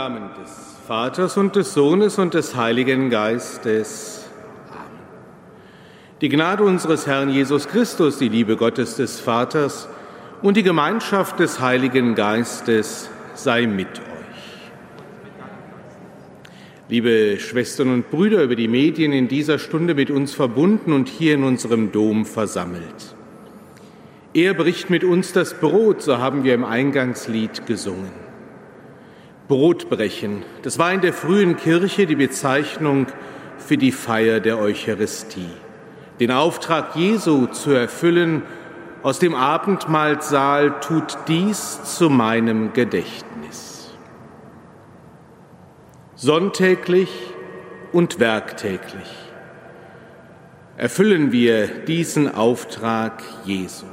Namen des Vaters und des Sohnes und des Heiligen Geistes. Amen. Die Gnade unseres Herrn Jesus Christus, die Liebe Gottes des Vaters und die Gemeinschaft des Heiligen Geistes sei mit euch. Liebe Schwestern und Brüder über die Medien in dieser Stunde mit uns verbunden und hier in unserem Dom versammelt. Er bricht mit uns das Brot, so haben wir im Eingangslied gesungen. Brotbrechen. Das war in der frühen Kirche die Bezeichnung für die Feier der Eucharistie. Den Auftrag Jesu zu erfüllen aus dem Abendmahlsaal tut dies zu meinem Gedächtnis. Sonntäglich und werktäglich erfüllen wir diesen Auftrag Jesu.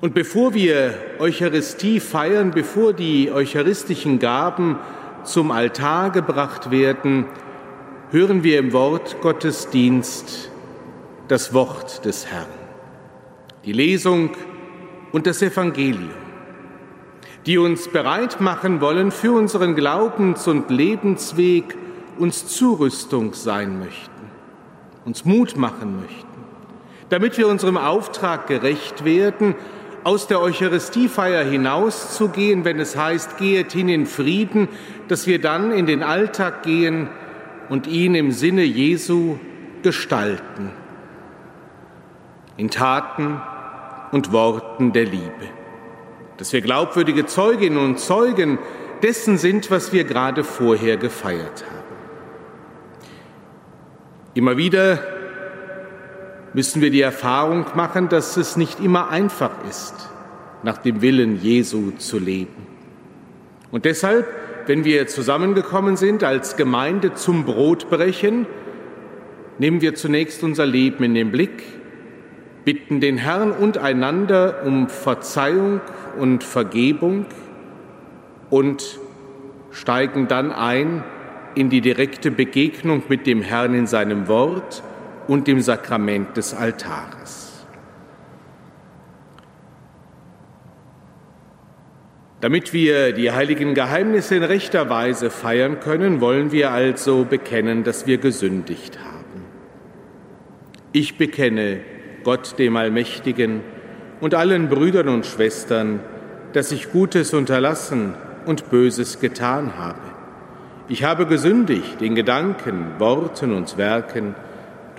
Und bevor wir Eucharistie feiern, bevor die eucharistischen Gaben zum Altar gebracht werden, hören wir im Wort Gottesdienst das Wort des Herrn, die Lesung und das Evangelium, die uns bereit machen wollen für unseren Glaubens- und Lebensweg, uns Zurüstung sein möchten, uns Mut machen möchten, damit wir unserem Auftrag gerecht werden, aus der Eucharistiefeier hinauszugehen, wenn es heißt, gehet hin in Frieden, dass wir dann in den Alltag gehen und ihn im Sinne Jesu gestalten, in Taten und Worten der Liebe, dass wir glaubwürdige Zeuginnen und Zeugen dessen sind, was wir gerade vorher gefeiert haben. Immer wieder müssen wir die Erfahrung machen, dass es nicht immer einfach ist, nach dem Willen Jesu zu leben. Und deshalb, wenn wir zusammengekommen sind als Gemeinde zum Brotbrechen, nehmen wir zunächst unser Leben in den Blick, bitten den Herrn und einander um Verzeihung und Vergebung und steigen dann ein in die direkte Begegnung mit dem Herrn in seinem Wort und dem Sakrament des Altares. Damit wir die heiligen Geheimnisse in rechter Weise feiern können, wollen wir also bekennen, dass wir gesündigt haben. Ich bekenne Gott dem Allmächtigen und allen Brüdern und Schwestern, dass ich Gutes unterlassen und Böses getan habe. Ich habe gesündigt in Gedanken, Worten und Werken,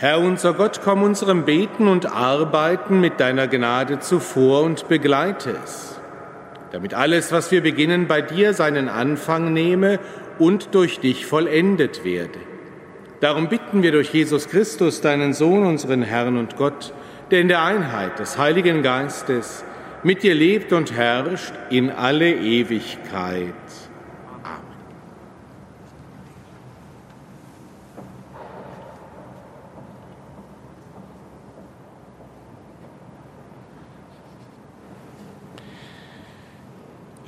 Herr unser Gott, komm unserem Beten und Arbeiten mit deiner Gnade zuvor und begleite es, damit alles, was wir beginnen, bei dir seinen Anfang nehme und durch dich vollendet werde. Darum bitten wir durch Jesus Christus, deinen Sohn, unseren Herrn und Gott, der in der Einheit des Heiligen Geistes mit dir lebt und herrscht in alle Ewigkeit.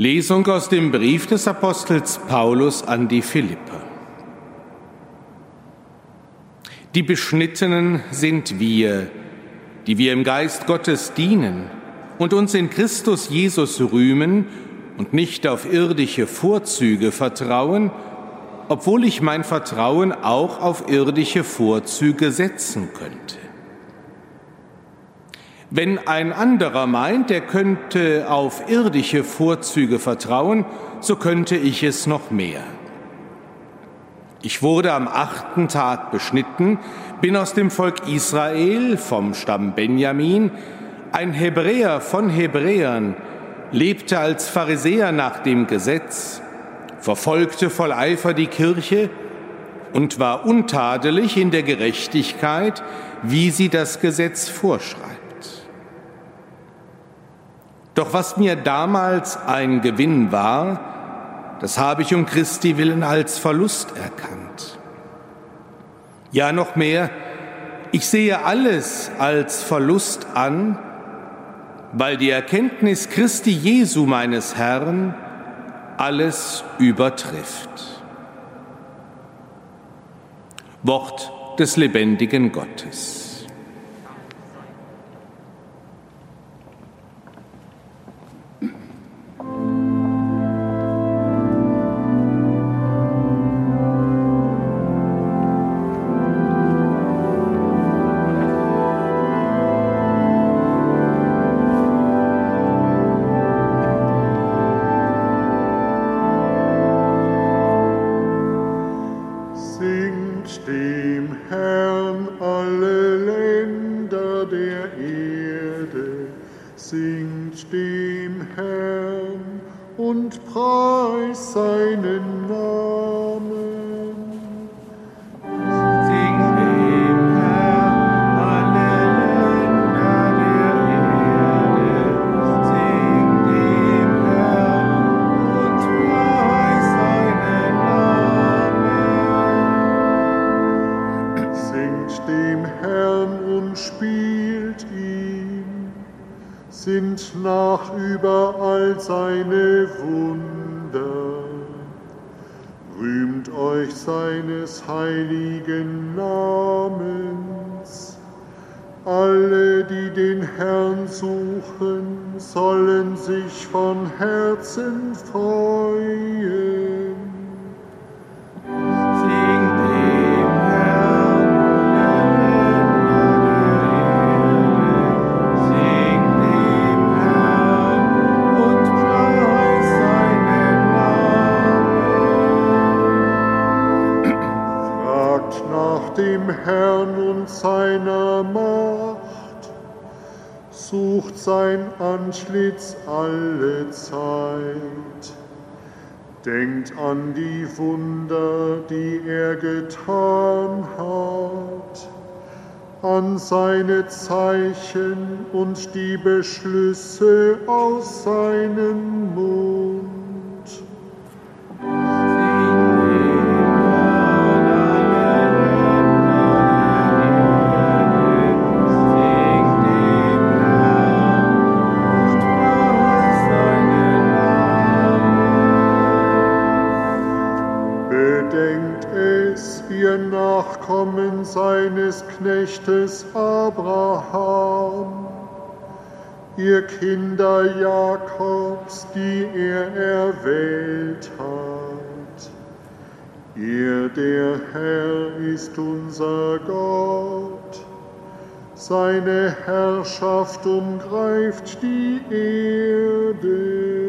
Lesung aus dem Brief des Apostels Paulus an die Philipper. Die Beschnittenen sind wir, die wir im Geist Gottes dienen und uns in Christus Jesus rühmen und nicht auf irdische Vorzüge vertrauen, obwohl ich mein Vertrauen auch auf irdische Vorzüge setzen könnte. Wenn ein anderer meint, er könnte auf irdische Vorzüge vertrauen, so könnte ich es noch mehr. Ich wurde am achten Tag beschnitten, bin aus dem Volk Israel vom Stamm Benjamin, ein Hebräer von Hebräern, lebte als Pharisäer nach dem Gesetz, verfolgte voll Eifer die Kirche und war untadelig in der Gerechtigkeit, wie sie das Gesetz vorschreibt. Doch was mir damals ein Gewinn war, das habe ich um Christi willen als Verlust erkannt. Ja, noch mehr, ich sehe alles als Verlust an, weil die Erkenntnis Christi Jesu meines Herrn alles übertrifft. Wort des lebendigen Gottes. Antlitz alle Zeit. Denkt an die Wunder, die er getan hat, an seine Zeichen und die Beschlüsse aus seinem Mund. Knechtes Abraham, ihr Kinder Jakobs, die er erwählt hat. Er, der Herr, ist unser Gott. Seine Herrschaft umgreift die Erde.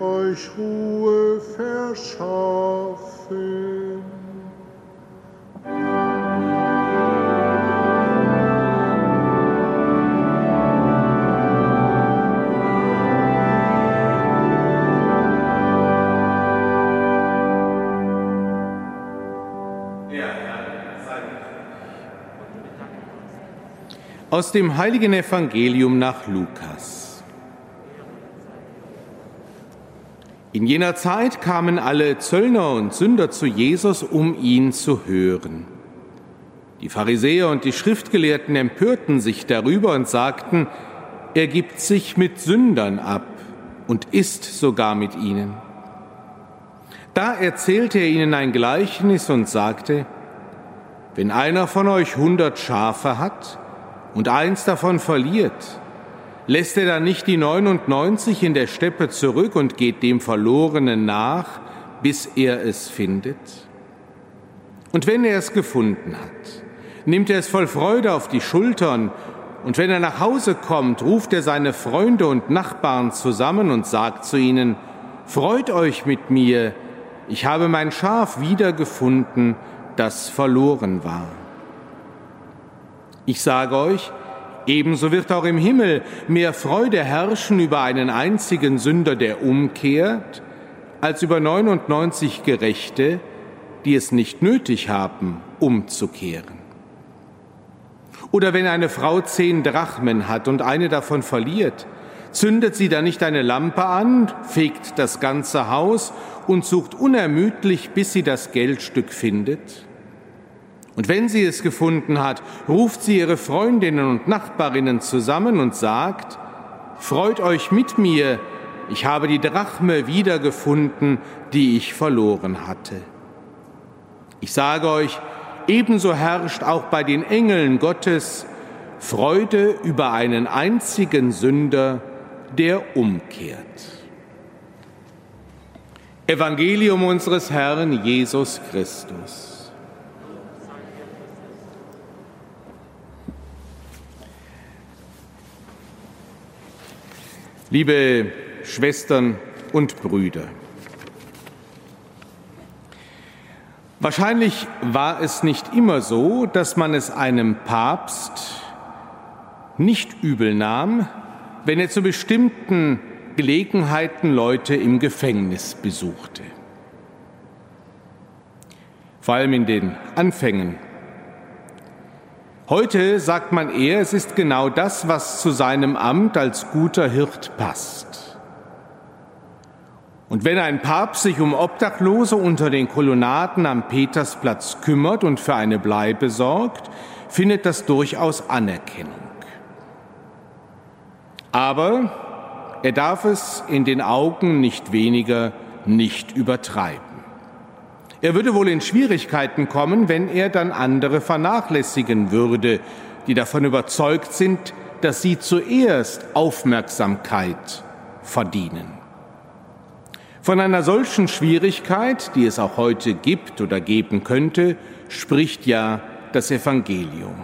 Euch Ruhe verschaffen. Aus dem heiligen Evangelium nach Lukas. In jener Zeit kamen alle Zöllner und Sünder zu Jesus, um ihn zu hören. Die Pharisäer und die Schriftgelehrten empörten sich darüber und sagten, er gibt sich mit Sündern ab und isst sogar mit ihnen. Da erzählte er ihnen ein Gleichnis und sagte, wenn einer von euch hundert Schafe hat, und eins davon verliert, lässt er dann nicht die 99 in der Steppe zurück und geht dem Verlorenen nach, bis er es findet? Und wenn er es gefunden hat, nimmt er es voll Freude auf die Schultern, und wenn er nach Hause kommt, ruft er seine Freunde und Nachbarn zusammen und sagt zu ihnen, Freut euch mit mir, ich habe mein Schaf wiedergefunden, das verloren war. Ich sage euch, ebenso wird auch im Himmel mehr Freude herrschen über einen einzigen Sünder, der umkehrt, als über 99 Gerechte, die es nicht nötig haben, umzukehren. Oder wenn eine Frau zehn Drachmen hat und eine davon verliert, zündet sie dann nicht eine Lampe an, fegt das ganze Haus und sucht unermüdlich, bis sie das Geldstück findet? Und wenn sie es gefunden hat, ruft sie ihre Freundinnen und Nachbarinnen zusammen und sagt, Freut euch mit mir, ich habe die Drachme wiedergefunden, die ich verloren hatte. Ich sage euch, ebenso herrscht auch bei den Engeln Gottes Freude über einen einzigen Sünder, der umkehrt. Evangelium unseres Herrn Jesus Christus. Liebe Schwestern und Brüder, wahrscheinlich war es nicht immer so, dass man es einem Papst nicht übel nahm, wenn er zu bestimmten Gelegenheiten Leute im Gefängnis besuchte. Vor allem in den Anfängen Heute sagt man eher, es ist genau das, was zu seinem Amt als guter Hirt passt. Und wenn ein Papst sich um Obdachlose unter den Kolonnaden am Petersplatz kümmert und für eine Bleibe sorgt, findet das durchaus Anerkennung. Aber er darf es in den Augen nicht weniger nicht übertreiben. Er würde wohl in Schwierigkeiten kommen, wenn er dann andere vernachlässigen würde, die davon überzeugt sind, dass sie zuerst Aufmerksamkeit verdienen. Von einer solchen Schwierigkeit, die es auch heute gibt oder geben könnte, spricht ja das Evangelium.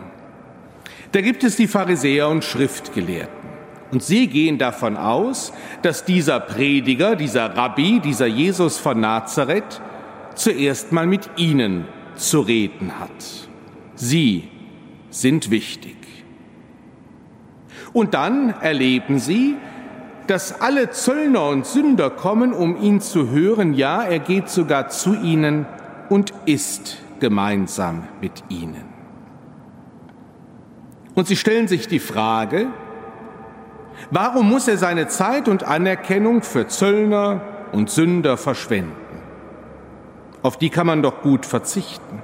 Da gibt es die Pharisäer und Schriftgelehrten. Und sie gehen davon aus, dass dieser Prediger, dieser Rabbi, dieser Jesus von Nazareth zuerst mal mit ihnen zu reden hat. Sie sind wichtig. Und dann erleben sie, dass alle Zöllner und Sünder kommen, um ihn zu hören. Ja, er geht sogar zu ihnen und isst gemeinsam mit ihnen. Und sie stellen sich die Frage, warum muss er seine Zeit und Anerkennung für Zöllner und Sünder verschwenden? Auf die kann man doch gut verzichten.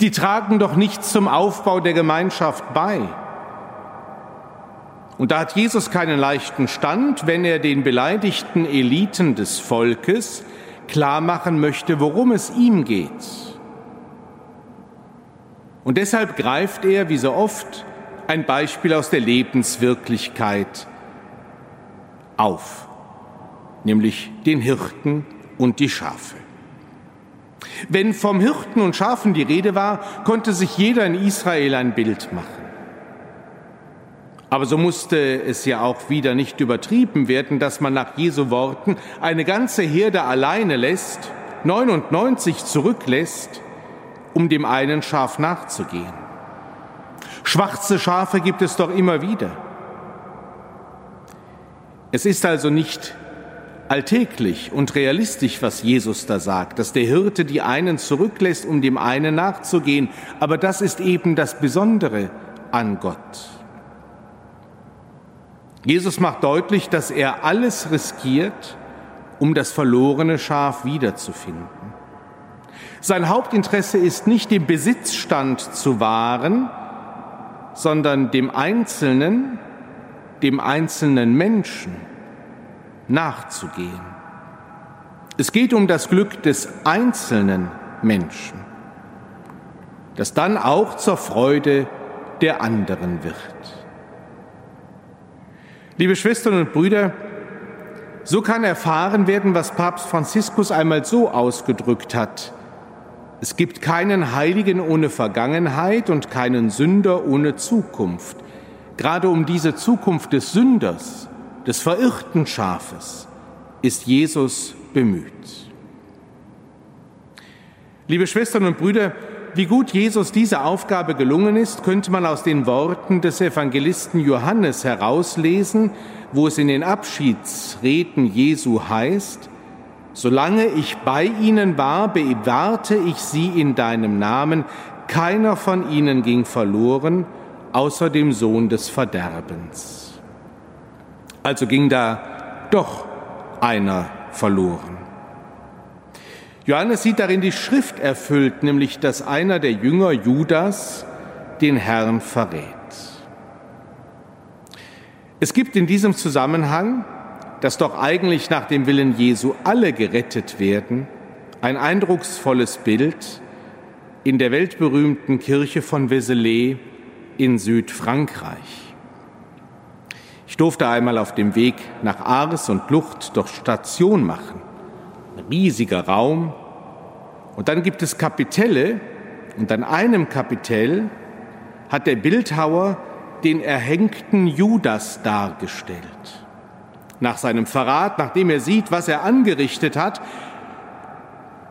Die tragen doch nichts zum Aufbau der Gemeinschaft bei. Und da hat Jesus keinen leichten Stand, wenn er den beleidigten Eliten des Volkes klar machen möchte, worum es ihm geht. Und deshalb greift er, wie so oft, ein Beispiel aus der Lebenswirklichkeit auf, nämlich den Hirten und die Schafe. Wenn vom Hirten und Schafen die Rede war, konnte sich jeder in Israel ein Bild machen. Aber so musste es ja auch wieder nicht übertrieben werden, dass man nach Jesu Worten eine ganze Herde alleine lässt, 99 zurücklässt, um dem einen Schaf nachzugehen. Schwarze Schafe gibt es doch immer wieder. Es ist also nicht alltäglich und realistisch, was Jesus da sagt, dass der Hirte die einen zurücklässt, um dem einen nachzugehen. Aber das ist eben das Besondere an Gott. Jesus macht deutlich, dass er alles riskiert, um das verlorene Schaf wiederzufinden. Sein Hauptinteresse ist nicht den Besitzstand zu wahren, sondern dem Einzelnen, dem einzelnen Menschen nachzugehen. Es geht um das Glück des einzelnen Menschen, das dann auch zur Freude der anderen wird. Liebe Schwestern und Brüder, so kann erfahren werden, was Papst Franziskus einmal so ausgedrückt hat. Es gibt keinen Heiligen ohne Vergangenheit und keinen Sünder ohne Zukunft. Gerade um diese Zukunft des Sünders, des verirrten Schafes, ist Jesus bemüht. Liebe Schwestern und Brüder, wie gut Jesus diese Aufgabe gelungen ist, könnte man aus den Worten des Evangelisten Johannes herauslesen, wo es in den Abschiedsreden Jesu heißt, Solange ich bei ihnen war, bewahrte ich sie in deinem Namen, keiner von ihnen ging verloren, außer dem Sohn des Verderbens. Also ging da doch einer verloren. Johannes sieht darin die Schrift erfüllt, nämlich dass einer der Jünger Judas den Herrn verrät. Es gibt in diesem Zusammenhang, dass doch eigentlich nach dem Willen Jesu alle gerettet werden, ein eindrucksvolles Bild in der weltberühmten Kirche von Vézelay in Südfrankreich. Durfte einmal auf dem Weg nach Ars und Lucht doch Station machen riesiger Raum. Und dann gibt es Kapitelle und an einem Kapitell hat der Bildhauer den erhängten Judas dargestellt. Nach seinem Verrat, nachdem er sieht, was er angerichtet hat,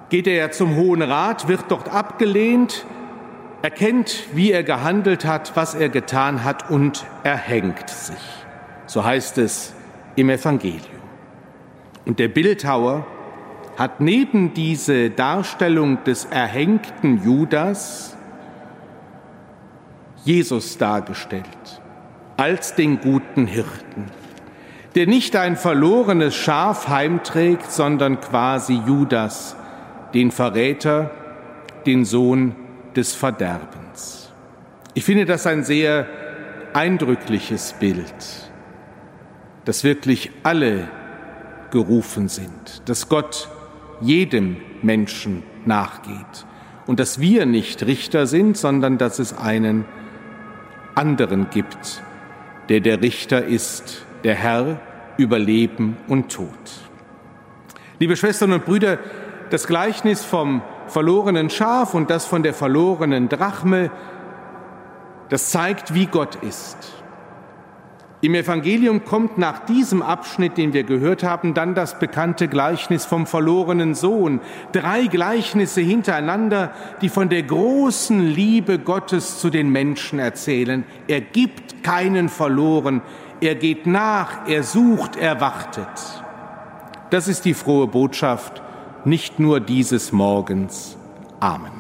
geht er ja zum Hohen Rat, wird dort abgelehnt, erkennt, wie er gehandelt hat, was er getan hat und erhängt sich. So heißt es im Evangelium. Und der Bildhauer hat neben diese Darstellung des erhängten Judas Jesus dargestellt als den guten Hirten, der nicht ein verlorenes Schaf heimträgt, sondern quasi Judas, den Verräter, den Sohn des Verderbens. Ich finde das ein sehr eindrückliches Bild, dass wirklich alle gerufen sind, dass Gott jedem Menschen nachgeht. Und dass wir nicht Richter sind, sondern dass es einen anderen gibt, der der Richter ist, der Herr über Leben und Tod. Liebe Schwestern und Brüder, das Gleichnis vom verlorenen Schaf und das von der verlorenen Drachme, das zeigt, wie Gott ist. Im Evangelium kommt nach diesem Abschnitt, den wir gehört haben, dann das bekannte Gleichnis vom verlorenen Sohn. Drei Gleichnisse hintereinander, die von der großen Liebe Gottes zu den Menschen erzählen. Er gibt keinen verloren, er geht nach, er sucht, er wartet. Das ist die frohe Botschaft, nicht nur dieses Morgens. Amen.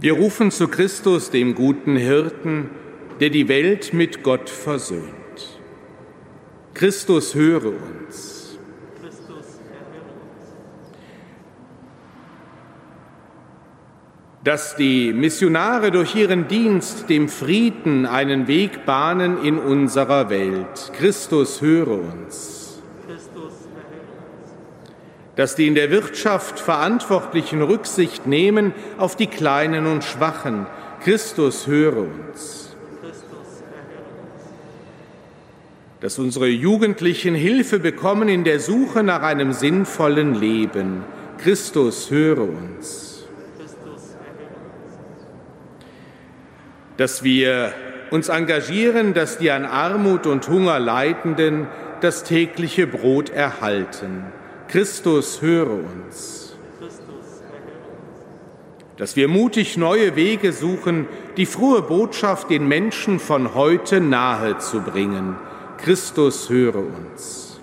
Wir rufen zu Christus, dem guten Hirten, der die Welt mit Gott versöhnt. Christus, höre uns. Dass die Missionare durch ihren Dienst dem Frieden einen Weg bahnen in unserer Welt. Christus, höre uns dass die in der Wirtschaft Verantwortlichen Rücksicht nehmen auf die Kleinen und Schwachen. Christus, höre uns. Dass unsere Jugendlichen Hilfe bekommen in der Suche nach einem sinnvollen Leben. Christus, höre uns. Dass wir uns engagieren, dass die an Armut und Hunger Leidenden das tägliche Brot erhalten. Christus, höre uns. Dass wir mutig neue Wege suchen, die frohe Botschaft den Menschen von heute nahe zu bringen. Christus, höre uns.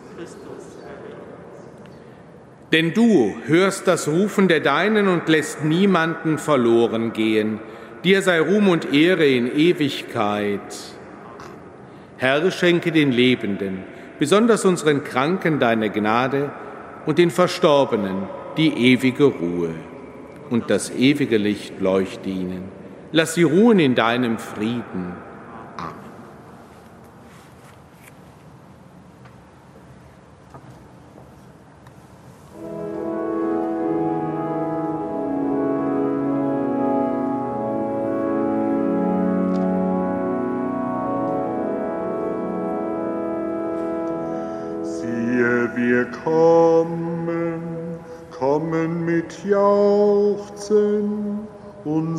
Denn du hörst das Rufen der Deinen und lässt niemanden verloren gehen. Dir sei Ruhm und Ehre in Ewigkeit. Herr, schenke den Lebenden, besonders unseren Kranken deine Gnade und den Verstorbenen die ewige Ruhe. Und das ewige Licht leuchte ihnen. Lass sie ruhen in deinem Frieden.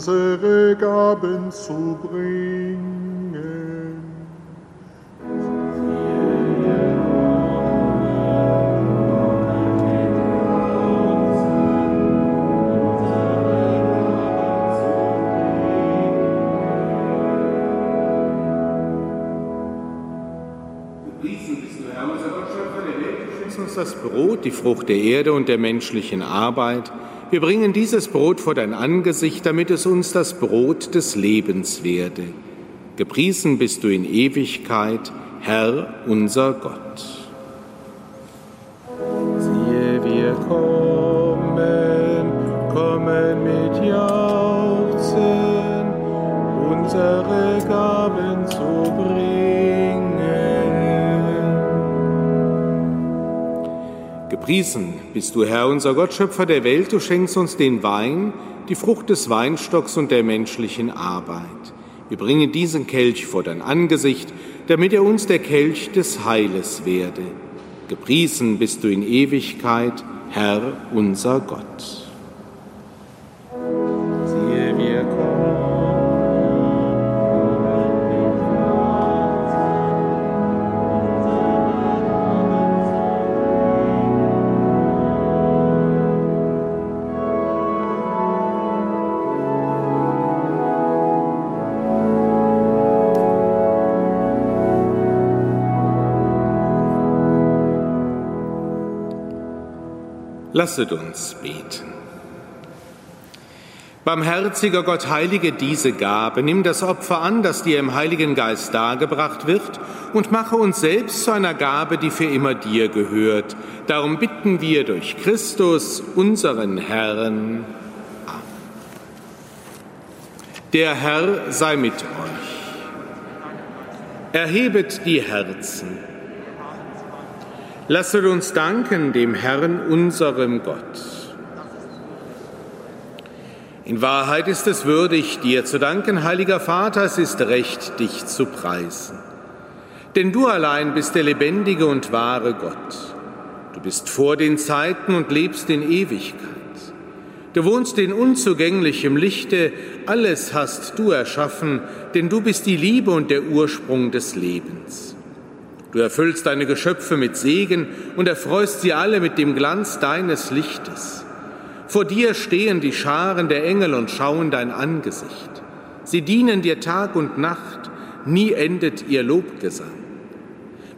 Unsere Gaben zu bringen. uns das Brot, die Frucht der Erde und der menschlichen Arbeit, wir bringen dieses Brot vor dein Angesicht, damit es uns das Brot des Lebens werde. Gepriesen bist du in Ewigkeit, Herr unser Gott. Siehe, wir kommen, kommen mit Jauchzen, unsere Gaben zu bringen. Gepriesen bist du, Herr, unser Gott, Schöpfer der Welt, du schenkst uns den Wein, die Frucht des Weinstocks und der menschlichen Arbeit. Wir bringen diesen Kelch vor dein Angesicht, damit er uns der Kelch des Heiles werde. Gepriesen bist du in Ewigkeit, Herr unser Gott. Lasset uns beten. Barmherziger Gott, heilige diese Gabe, nimm das Opfer an, das dir im Heiligen Geist dargebracht wird, und mache uns selbst zu einer Gabe, die für immer dir gehört. Darum bitten wir durch Christus, unseren Herrn. Amen. Der Herr sei mit euch. Erhebet die Herzen. Lasset uns danken dem Herrn, unserem Gott. In Wahrheit ist es würdig, dir zu danken, heiliger Vater, es ist recht, dich zu preisen. Denn du allein bist der lebendige und wahre Gott. Du bist vor den Zeiten und lebst in Ewigkeit. Du wohnst in unzugänglichem Lichte, alles hast du erschaffen, denn du bist die Liebe und der Ursprung des Lebens. Du erfüllst deine Geschöpfe mit Segen und erfreust sie alle mit dem Glanz deines Lichtes. Vor dir stehen die Scharen der Engel und schauen dein Angesicht. Sie dienen dir Tag und Nacht, nie endet ihr Lobgesang.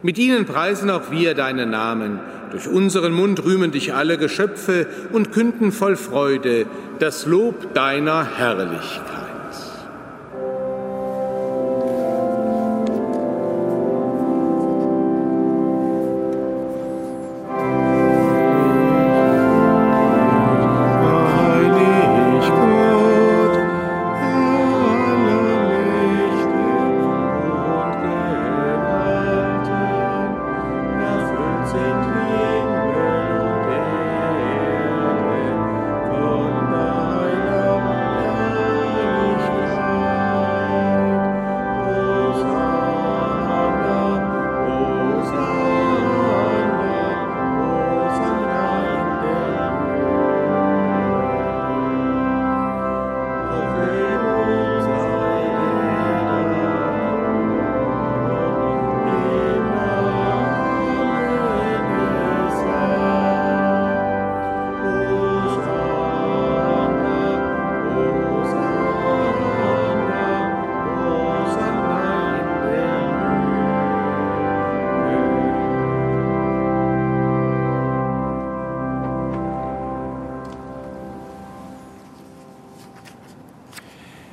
Mit ihnen preisen auch wir deinen Namen. Durch unseren Mund rühmen dich alle Geschöpfe und künden voll Freude das Lob deiner Herrlichkeit.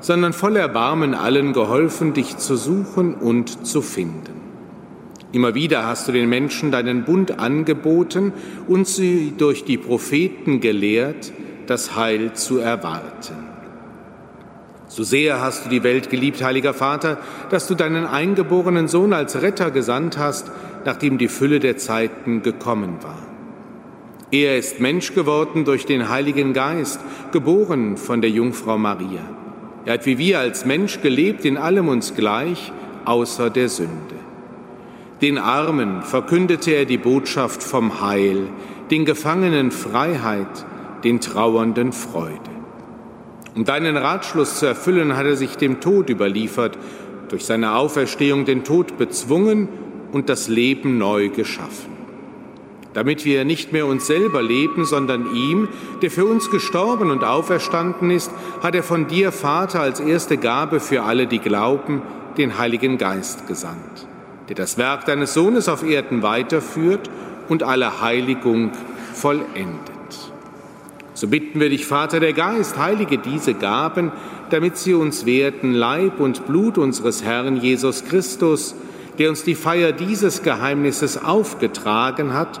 sondern voll Erbarmen allen geholfen, dich zu suchen und zu finden. Immer wieder hast du den Menschen deinen Bund angeboten und sie durch die Propheten gelehrt, das Heil zu erwarten. So sehr hast du die Welt geliebt, heiliger Vater, dass du deinen eingeborenen Sohn als Retter gesandt hast, nachdem die Fülle der Zeiten gekommen war. Er ist Mensch geworden durch den Heiligen Geist, geboren von der Jungfrau Maria. Er hat wie wir als Mensch gelebt, in allem uns gleich, außer der Sünde. Den Armen verkündete er die Botschaft vom Heil, den Gefangenen Freiheit, den Trauernden Freude. Um deinen Ratschluss zu erfüllen, hat er sich dem Tod überliefert, durch seine Auferstehung den Tod bezwungen und das Leben neu geschaffen. Damit wir nicht mehr uns selber leben, sondern ihm, der für uns gestorben und auferstanden ist, hat er von dir, Vater, als erste Gabe für alle, die glauben, den Heiligen Geist gesandt der das Werk deines Sohnes auf Erden weiterführt und alle Heiligung vollendet. So bitten wir dich, Vater der Geist, heilige diese Gaben, damit sie uns werden Leib und Blut unseres Herrn Jesus Christus, der uns die Feier dieses Geheimnisses aufgetragen hat,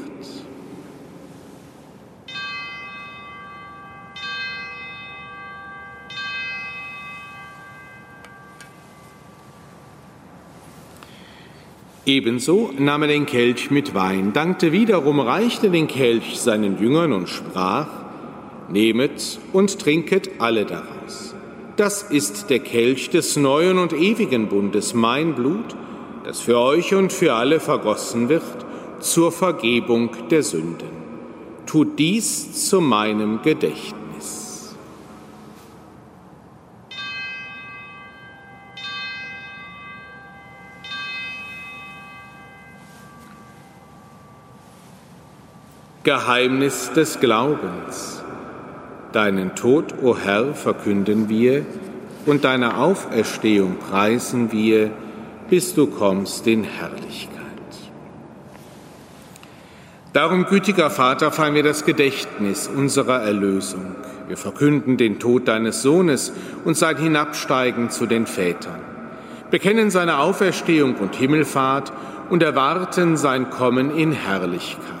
Ebenso nahm er den Kelch mit Wein, dankte wiederum, reichte den Kelch seinen Jüngern und sprach, Nehmet und trinket alle daraus. Das ist der Kelch des neuen und ewigen Bundes, mein Blut, das für euch und für alle vergossen wird zur Vergebung der Sünden. Tut dies zu meinem Gedächtnis. Geheimnis des Glaubens. Deinen Tod, o Herr, verkünden wir und deine Auferstehung preisen wir, bis du kommst in Herrlichkeit. Darum, gütiger Vater, feiern wir das Gedächtnis unserer Erlösung. Wir verkünden den Tod deines Sohnes und sein Hinabsteigen zu den Vätern, bekennen seine Auferstehung und Himmelfahrt und erwarten sein Kommen in Herrlichkeit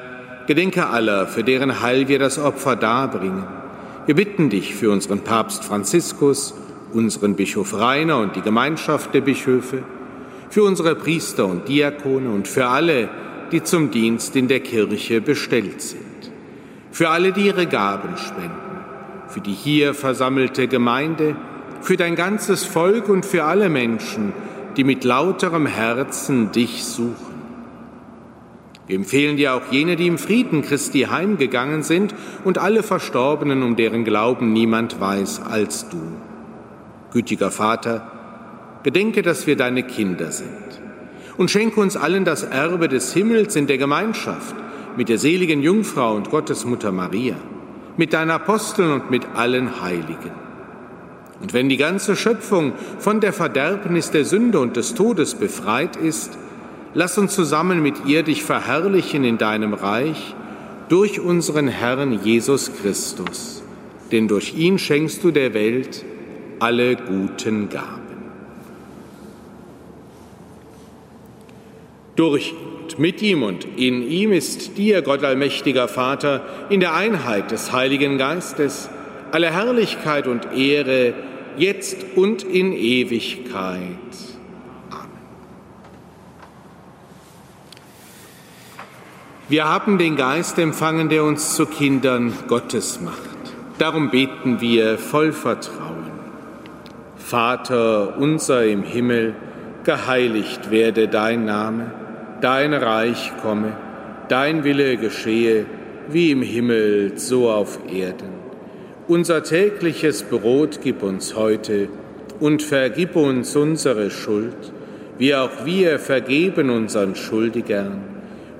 Gedenke aller, für deren Heil wir das Opfer darbringen. Wir bitten dich für unseren Papst Franziskus, unseren Bischof Rainer und die Gemeinschaft der Bischöfe, für unsere Priester und Diakone und für alle, die zum Dienst in der Kirche bestellt sind, für alle, die ihre Gaben spenden, für die hier versammelte Gemeinde, für dein ganzes Volk und für alle Menschen, die mit lauterem Herzen dich suchen. Wir empfehlen dir auch jene, die im Frieden Christi heimgegangen sind und alle Verstorbenen, um deren Glauben niemand weiß als du. Gütiger Vater, gedenke, dass wir deine Kinder sind und schenke uns allen das Erbe des Himmels in der Gemeinschaft mit der seligen Jungfrau und Gottesmutter Maria, mit deinen Aposteln und mit allen Heiligen. Und wenn die ganze Schöpfung von der Verderbnis der Sünde und des Todes befreit ist, lass uns zusammen mit ihr dich verherrlichen in deinem Reich durch unseren Herrn Jesus Christus, denn durch ihn schenkst du der Welt alle guten Gaben. Durch und mit ihm und in ihm ist dir, Gott allmächtiger Vater, in der Einheit des Heiligen Geistes, alle Herrlichkeit und Ehre, jetzt und in Ewigkeit. Wir haben den Geist empfangen, der uns zu Kindern Gottes macht. Darum beten wir voll Vertrauen. Vater unser im Himmel, geheiligt werde dein Name, dein Reich komme, dein Wille geschehe, wie im Himmel, so auf Erden. Unser tägliches Brot gib uns heute und vergib uns unsere Schuld, wie auch wir vergeben unseren Schuldigern.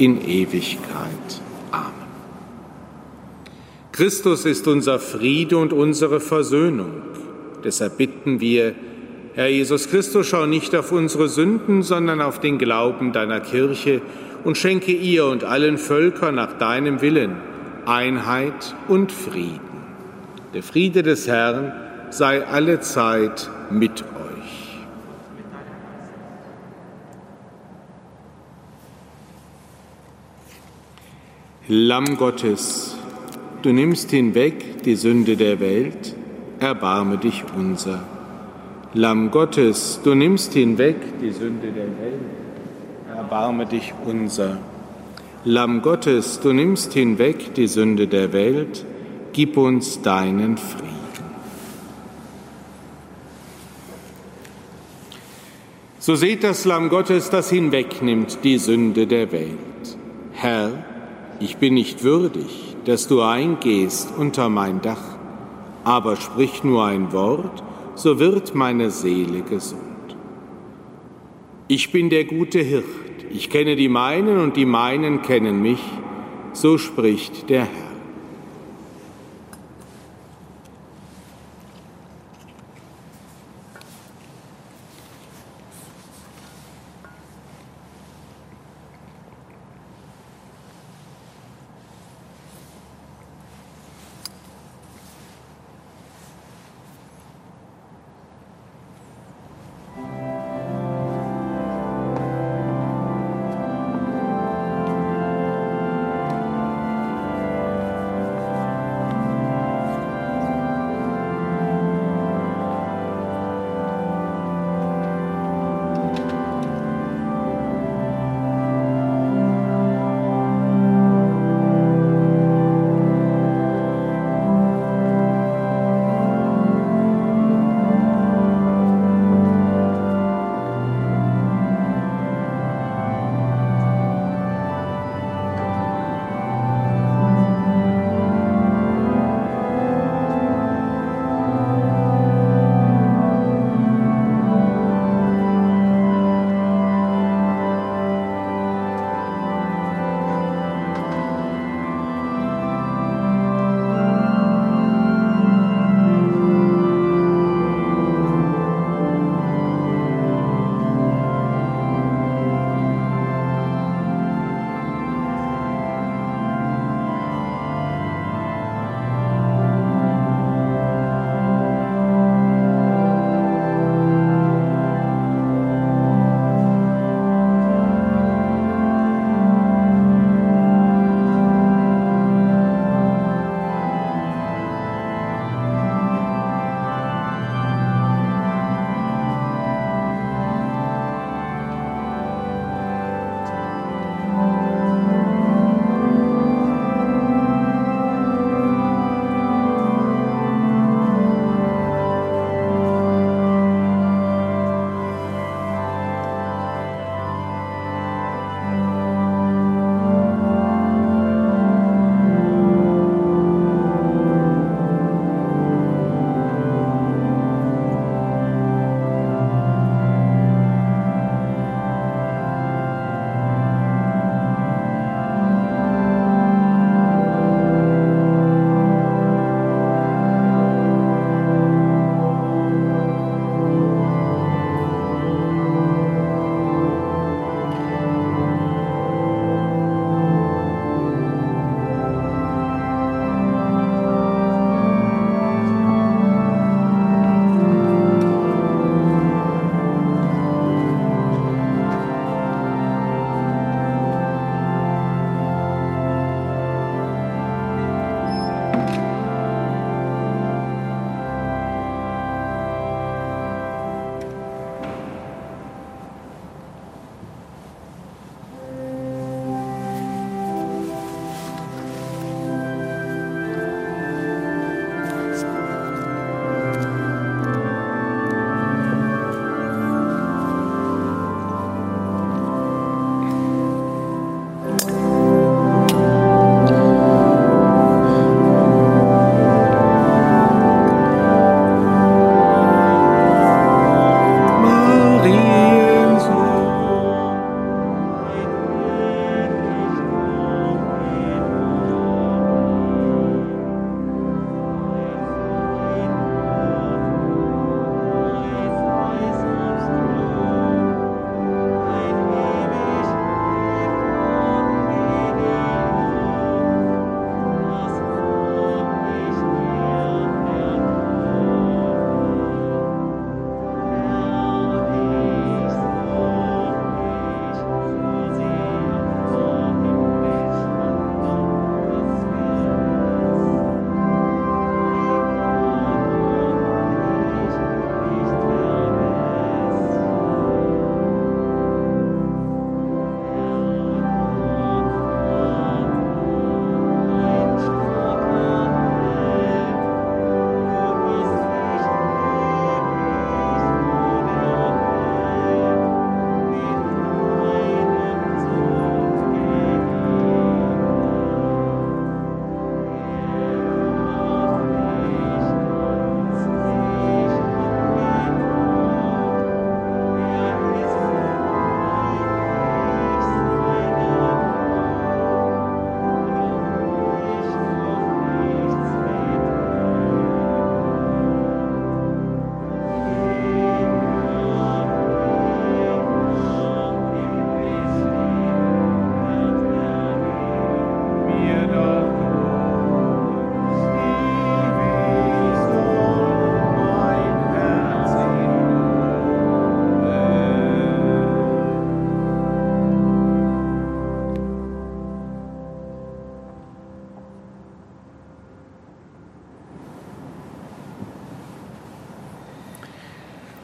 in Ewigkeit. Amen. Christus ist unser Friede und unsere Versöhnung. Deshalb bitten wir, Herr Jesus Christus, schau nicht auf unsere Sünden, sondern auf den Glauben deiner Kirche und schenke ihr und allen Völkern nach deinem Willen Einheit und Frieden. Der Friede des Herrn sei alle Zeit mit euch. Lamm Gottes, du nimmst hinweg die Sünde der Welt, erbarme dich unser. Lamm Gottes, du nimmst hinweg die Sünde der Welt, erbarme dich unser. Lamm Gottes, du nimmst hinweg die Sünde der Welt, gib uns deinen Frieden. So seht das Lamm Gottes, das hinwegnimmt die Sünde der Welt. Herr, ich bin nicht würdig, dass du eingehst unter mein Dach, aber sprich nur ein Wort, so wird meine Seele gesund. Ich bin der gute Hirt, ich kenne die meinen und die meinen kennen mich, so spricht der Herr.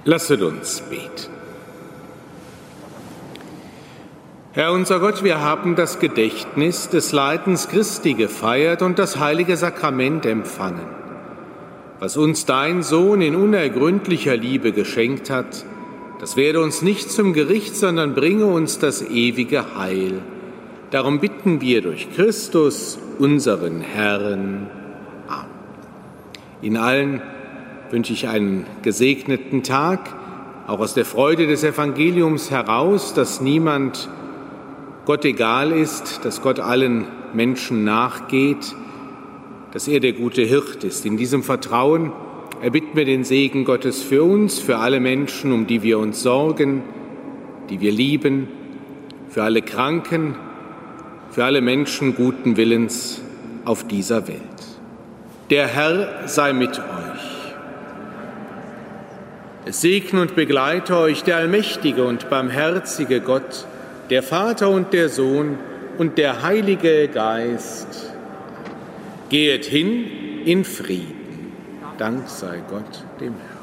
Lasset uns beten. Herr unser Gott, wir haben das Gedächtnis des Leidens Christi gefeiert und das heilige Sakrament empfangen. Was uns dein Sohn in unergründlicher Liebe geschenkt hat, das werde uns nicht zum Gericht, sondern bringe uns das ewige Heil. Darum bitten wir durch Christus, unseren Herrn. Amen. In allen wünsche ich einen gesegneten Tag, auch aus der Freude des Evangeliums heraus, dass niemand Gott egal ist, dass Gott allen Menschen nachgeht, dass er der gute Hirt ist. In diesem Vertrauen erbitten wir den Segen Gottes für uns, für alle Menschen, um die wir uns sorgen, die wir lieben, für alle Kranken, für alle Menschen guten Willens auf dieser Welt. Der Herr sei mit euch. Es segne und begleite euch der allmächtige und barmherzige Gott, der Vater und der Sohn und der Heilige Geist. Gehet hin in Frieden. Dank sei Gott dem Herrn.